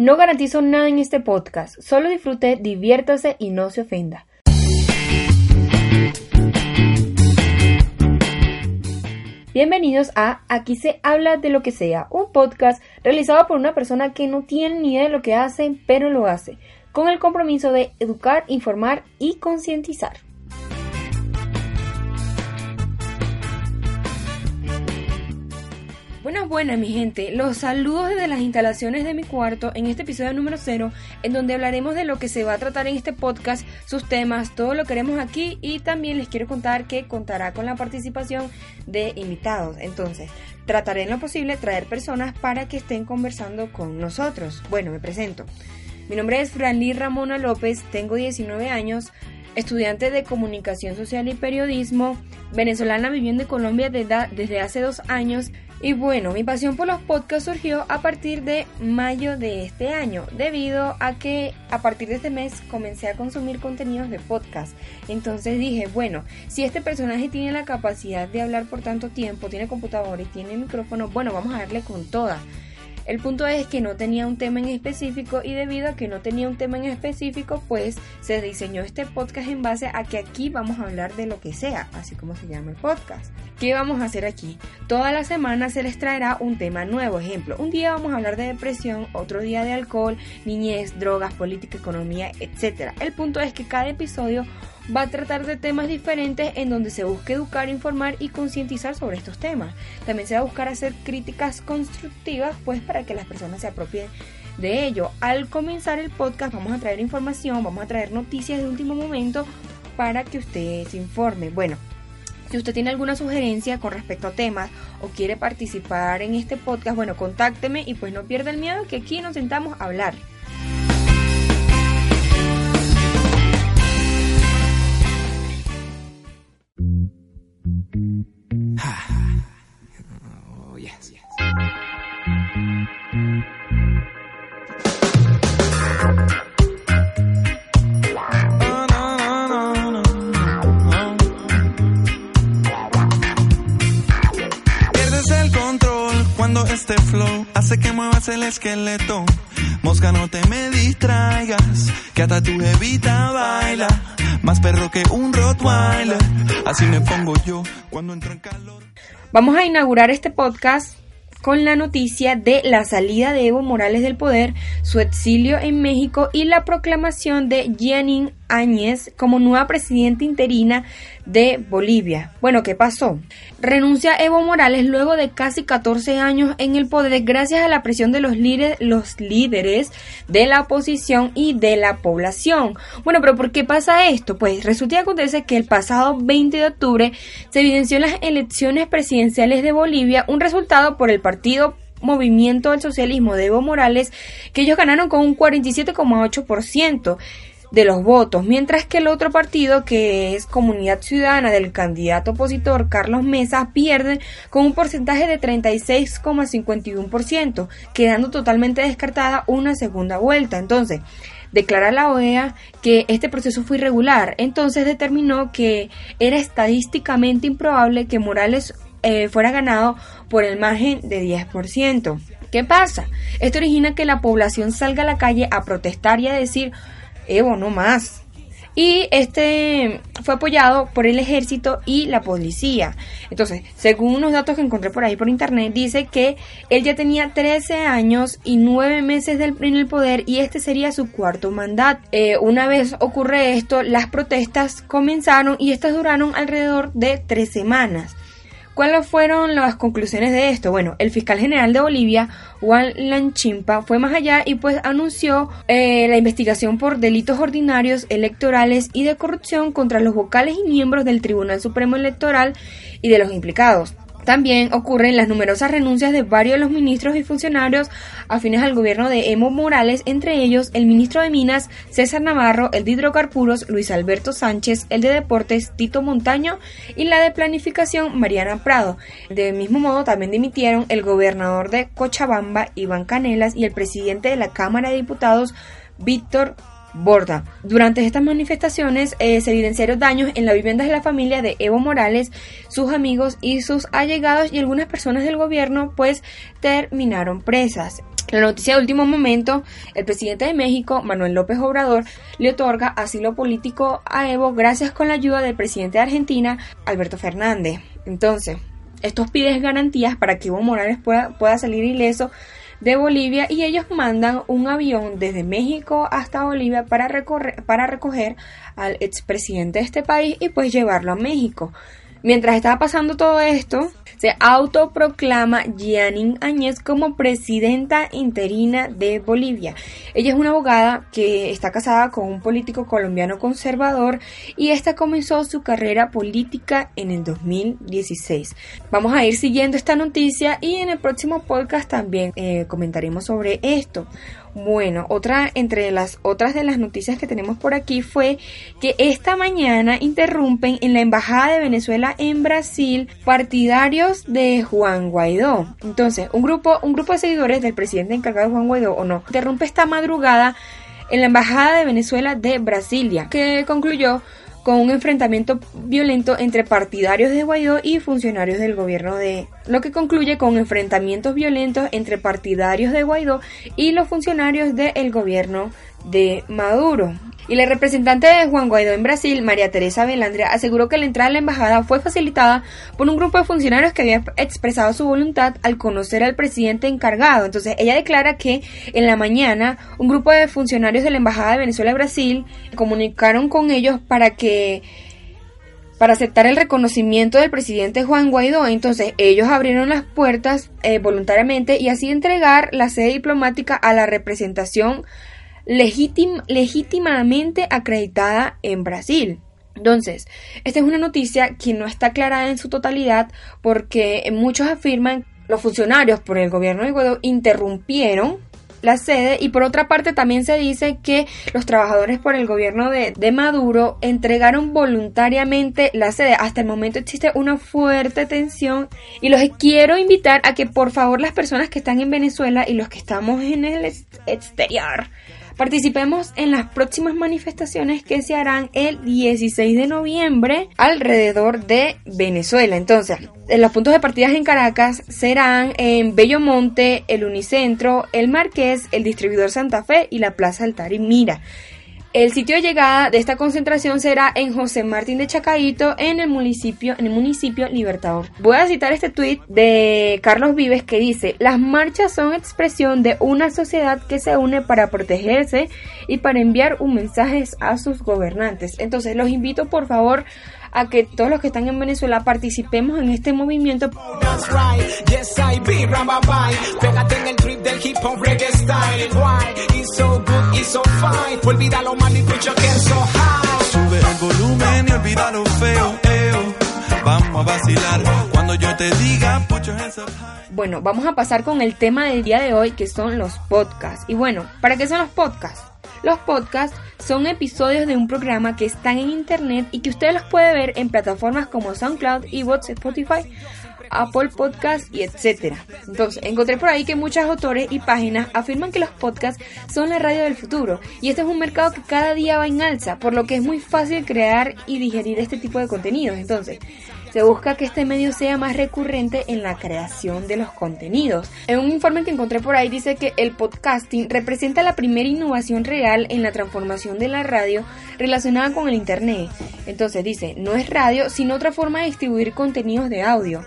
No garantizo nada en este podcast, solo disfrute, diviértase y no se ofenda. Bienvenidos a Aquí se habla de lo que sea, un podcast realizado por una persona que no tiene ni idea de lo que hace, pero lo hace, con el compromiso de educar, informar y concientizar. Buenas, buenas, mi gente. Los saludos desde las instalaciones de mi cuarto en este episodio número 0, en donde hablaremos de lo que se va a tratar en este podcast, sus temas, todo lo que haremos aquí y también les quiero contar que contará con la participación de invitados. Entonces, trataré en lo posible traer personas para que estén conversando con nosotros. Bueno, me presento. Mi nombre es Franly Ramona López, tengo 19 años, estudiante de comunicación social y periodismo, venezolana viviendo en Colombia desde hace dos años y bueno, mi pasión por los podcasts surgió a partir de mayo de este año, debido a que a partir de este mes comencé a consumir contenidos de podcast. Entonces dije, bueno, si este personaje tiene la capacidad de hablar por tanto tiempo, tiene computador y tiene micrófono, bueno, vamos a darle con toda. El punto es que no tenía un tema en específico y debido a que no tenía un tema en específico, pues se diseñó este podcast en base a que aquí vamos a hablar de lo que sea, así como se llama el podcast. ¿Qué vamos a hacer aquí? Toda la semana se les traerá un tema nuevo. Ejemplo, un día vamos a hablar de depresión, otro día de alcohol, niñez, drogas, política, economía, etc. El punto es que cada episodio va a tratar de temas diferentes en donde se busque educar, informar y concientizar sobre estos temas. También se va a buscar hacer críticas constructivas, pues para que las personas se apropien de ello. Al comenzar el podcast vamos a traer información, vamos a traer noticias de último momento para que usted se informe. Bueno, si usted tiene alguna sugerencia con respecto a temas o quiere participar en este podcast, bueno, contácteme y pues no pierda el miedo que aquí nos sentamos a hablar. Vamos a inaugurar este podcast con la noticia de la salida de Evo Morales del poder, su exilio en México y la proclamación de Janine Áñez como nueva presidenta interina de Bolivia. Bueno, ¿qué pasó? Renuncia Evo Morales luego de casi 14 años en el poder gracias a la presión de los líderes, los líderes de la oposición y de la población. Bueno, pero ¿por qué pasa esto? Pues resulta y acontece que el pasado 20 de octubre se evidenció en las elecciones presidenciales de Bolivia un resultado por el partido Movimiento del Socialismo de Evo Morales que ellos ganaron con un 47,8% de los votos, mientras que el otro partido, que es Comunidad Ciudadana del candidato opositor Carlos Mesa, pierde con un porcentaje de 36,51%, quedando totalmente descartada una segunda vuelta. Entonces, declara la OEA que este proceso fue irregular, entonces determinó que era estadísticamente improbable que Morales eh, fuera ganado por el margen de 10%. ¿Qué pasa? Esto origina que la población salga a la calle a protestar y a decir Evo, no más. Y este fue apoyado por el ejército y la policía. Entonces, según unos datos que encontré por ahí por internet, dice que él ya tenía 13 años y 9 meses en el poder y este sería su cuarto mandato. Eh, una vez ocurre esto, las protestas comenzaron y estas duraron alrededor de 3 semanas. ¿Cuáles fueron las conclusiones de esto? Bueno, el fiscal general de Bolivia, Juan Lanchimpa, fue más allá y pues anunció eh, la investigación por delitos ordinarios electorales y de corrupción contra los vocales y miembros del Tribunal Supremo Electoral y de los implicados. También ocurren las numerosas renuncias de varios de los ministros y funcionarios afines al gobierno de Evo Morales, entre ellos el ministro de Minas César Navarro, el de Hidrocarburos Luis Alberto Sánchez, el de Deportes Tito Montaño y la de Planificación Mariana Prado. De mismo modo también dimitieron el gobernador de Cochabamba Iván Canelas y el presidente de la Cámara de Diputados Víctor Borda. Durante estas manifestaciones eh, se evidenciaron daños en la vivienda de la familia de Evo Morales, sus amigos y sus allegados y algunas personas del gobierno pues terminaron presas. La noticia de último momento, el presidente de México, Manuel López Obrador, le otorga asilo político a Evo gracias con la ayuda del presidente de Argentina, Alberto Fernández. Entonces, estos piden garantías para que Evo Morales pueda, pueda salir ileso de Bolivia y ellos mandan un avión desde México hasta Bolivia para, recorrer, para recoger al expresidente de este país y pues llevarlo a México. Mientras estaba pasando todo esto, se autoproclama Yanin Áñez como presidenta interina de Bolivia. Ella es una abogada que está casada con un político colombiano conservador y esta comenzó su carrera política en el 2016. Vamos a ir siguiendo esta noticia y en el próximo podcast también eh, comentaremos sobre esto. Bueno, otra entre las otras de las noticias que tenemos por aquí fue que esta mañana interrumpen en la embajada de Venezuela en Brasil partidarios de Juan Guaidó. Entonces, un grupo un grupo de seguidores del presidente encargado de Juan Guaidó o no, interrumpe esta madrugada en la embajada de Venezuela de Brasilia, que concluyó con un enfrentamiento violento entre partidarios de Guaidó y funcionarios del gobierno de lo que concluye con enfrentamientos violentos entre partidarios de Guaidó y los funcionarios del gobierno de Maduro. Y la representante de Juan Guaidó en Brasil, María Teresa Velandria, aseguró que la entrada a la embajada fue facilitada por un grupo de funcionarios que había expresado su voluntad al conocer al presidente encargado. Entonces, ella declara que en la mañana un grupo de funcionarios de la embajada de Venezuela y Brasil comunicaron con ellos para que para aceptar el reconocimiento del presidente Juan Guaidó. Entonces ellos abrieron las puertas eh, voluntariamente y así entregar la sede diplomática a la representación legítimamente acreditada en Brasil. Entonces, esta es una noticia que no está aclarada en su totalidad porque muchos afirman los funcionarios por el gobierno de Guaidó interrumpieron la sede y por otra parte también se dice que los trabajadores por el gobierno de, de, Maduro entregaron voluntariamente la sede. Hasta el momento existe una fuerte tensión y los quiero invitar a que por favor las personas que están en Venezuela y los que estamos en el exterior Participemos en las próximas manifestaciones que se harán el 16 de noviembre alrededor de Venezuela. Entonces, los puntos de partida en Caracas serán en Bellomonte, el Unicentro, el Marqués, el Distribuidor Santa Fe y la Plaza Altar y Mira. El sitio de llegada de esta concentración será en José Martín de Chacaito, en el municipio, en el municipio Libertador. Voy a citar este tuit de Carlos Vives que dice: Las marchas son expresión de una sociedad que se une para protegerse y para enviar un mensaje a sus gobernantes. Entonces, los invito por favor a que todos los que están en Venezuela participemos en este movimiento. Sube el volumen y olvida lo feo, Vamos a vacilar. Cuando yo te diga, Bueno, vamos a pasar con el tema del día de hoy que son los podcasts. Y bueno, ¿para qué son los podcasts? Los podcasts son episodios de un programa que están en internet y que usted los puede ver en plataformas como SoundCloud, Evox, Spotify, Apple Podcasts y etcétera. Entonces, encontré por ahí que muchos autores y páginas afirman que los podcasts son la radio del futuro y este es un mercado que cada día va en alza, por lo que es muy fácil crear y digerir este tipo de contenidos. Entonces, se busca que este medio sea más recurrente en la creación de los contenidos. En un informe que encontré por ahí dice que el podcasting representa la primera innovación real en la transformación de la radio relacionada con el Internet. Entonces dice, no es radio, sino otra forma de distribuir contenidos de audio.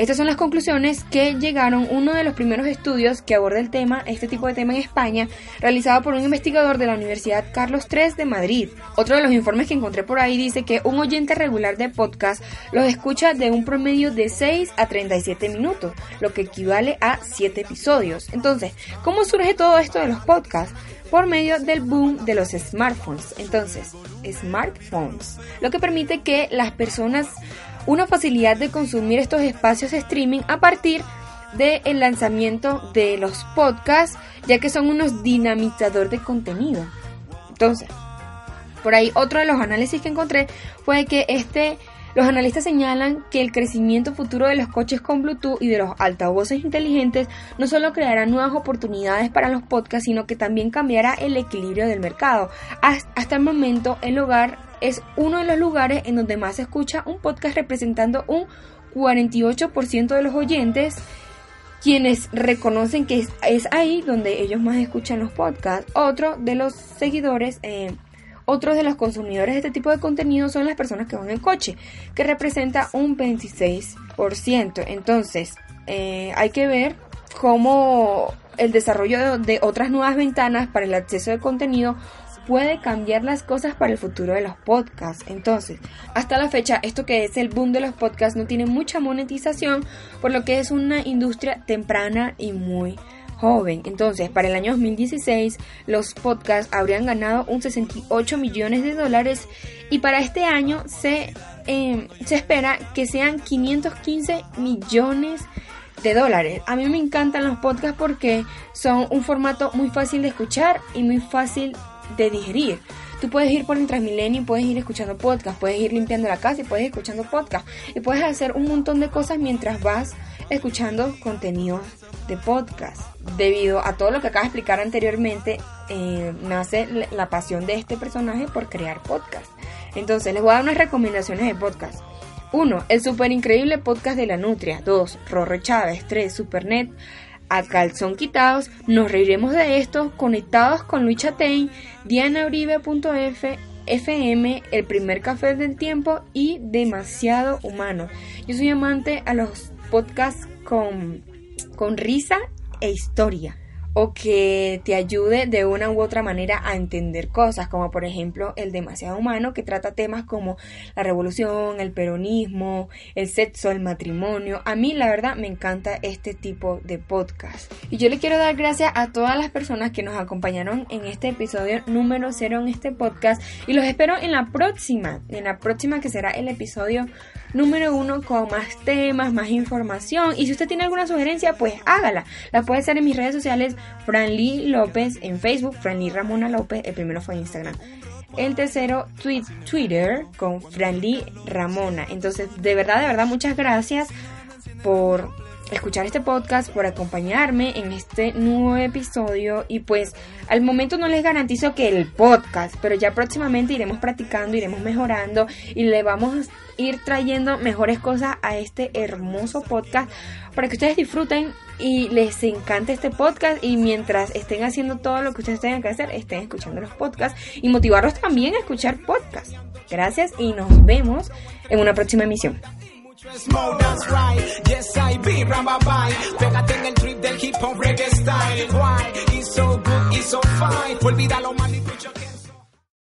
Estas son las conclusiones que llegaron uno de los primeros estudios que aborda el tema, este tipo de tema en España, realizado por un investigador de la Universidad Carlos III de Madrid. Otro de los informes que encontré por ahí dice que un oyente regular de podcast los escucha de un promedio de 6 a 37 minutos, lo que equivale a 7 episodios. Entonces, ¿cómo surge todo esto de los podcasts? por medio del boom de los smartphones. Entonces, smartphones, lo que permite que las personas una facilidad de consumir estos espacios de streaming a partir del lanzamiento de los podcasts, ya que son unos dinamizadores de contenido. Entonces, por ahí otro de los análisis que encontré fue que este los analistas señalan que el crecimiento futuro de los coches con Bluetooth y de los altavoces inteligentes no solo creará nuevas oportunidades para los podcasts, sino que también cambiará el equilibrio del mercado. Hasta el momento, el hogar es uno de los lugares en donde más se escucha un podcast representando un 48% de los oyentes quienes reconocen que es, ahí donde ellos más escuchan los podcasts. Otro de los seguidores eh, otros de los consumidores de este tipo de contenido son las personas que van en coche, que representa un 26%. Entonces, eh, hay que ver cómo el desarrollo de, otras nuevas ventanas para el acceso de contenido puede cambiar las cosas para el futuro de los podcasts. Entonces, hasta la fecha, esto que es el boom de los podcasts no tiene mucha monetización, por lo que es una industria temprana y muy joven. Entonces, para el año 2016, los podcasts habrían ganado un 68 millones de dólares y para este año se, em, se espera que sean 515 millones de dólares. A mí me encantan los podcasts porque son un formato muy fácil de escuchar y muy fácil de digerir. Tú puedes ir por el Transmilenio y puedes ir escuchando podcast, puedes ir limpiando la casa y puedes escuchando podcast y puedes hacer un montón de cosas mientras vas escuchando contenido de podcast. Debido a todo lo que acabo de explicar anteriormente, eh, nace la pasión de este personaje por crear podcast. Entonces, les voy a dar unas recomendaciones de podcast. 1. El super increíble podcast de la Nutria. 2. Rorro Chávez. 3. Supernet. A calzón quitados. Nos reiremos de esto. Conectados con Luis Chatein. DianaUribe.f. FM, El primer café del tiempo y Demasiado humano. Yo soy amante a los podcasts con con risa e historia o que te ayude de una u otra manera a entender cosas, como por ejemplo el demasiado humano, que trata temas como la revolución, el peronismo, el sexo, el matrimonio. A mí la verdad me encanta este tipo de podcast. Y yo le quiero dar gracias a todas las personas que nos acompañaron en este episodio número cero en este podcast y los espero en la próxima, en la próxima que será el episodio número uno con más temas, más información. Y si usted tiene alguna sugerencia, pues hágala. La puede hacer en mis redes sociales, Franly López en Facebook, Franly Ramona López, el primero fue en Instagram. El tercero, Twitter con Franly Ramona. Entonces, de verdad, de verdad, muchas gracias por escuchar este podcast, por acompañarme en este nuevo episodio y pues al momento no les garantizo que el podcast, pero ya próximamente iremos practicando, iremos mejorando y le vamos a ir trayendo mejores cosas a este hermoso podcast para que ustedes disfruten y les encante este podcast y mientras estén haciendo todo lo que ustedes tengan que hacer, estén escuchando los podcasts y motivarlos también a escuchar podcasts. Gracias y nos vemos en una próxima emisión. Smoke, that's right. Yes, I be Rambabai. Pégate en el trip del hip hop reggae style. Why? It's so good, it's so fine. Olvídalo mal.